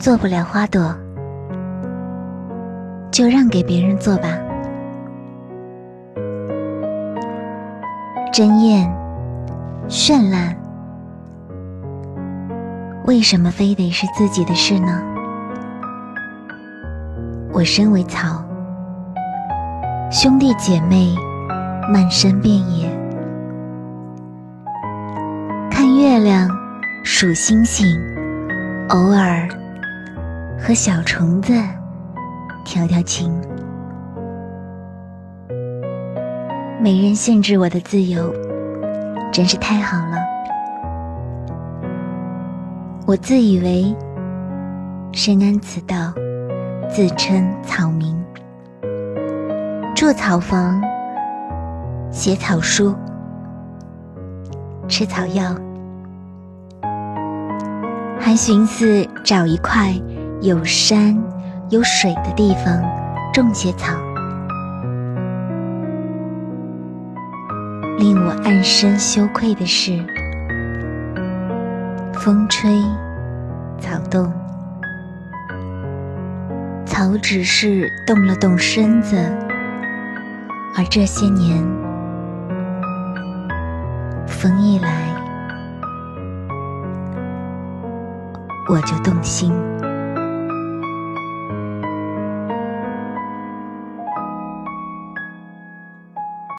做不了花朵，就让给别人做吧。争艳、绚烂，为什么非得是自己的事呢？我身为草，兄弟姐妹漫山遍野，看月亮，数星星，偶尔。和小虫子调调情，没人限制我的自由，真是太好了。我自以为深谙此道，自称草民，住草房，写草书，吃草药，还寻思找一块。有山有水的地方种些草，令我暗生羞愧的是，风吹草动，草只是动了动身子，而这些年，风一来，我就动心。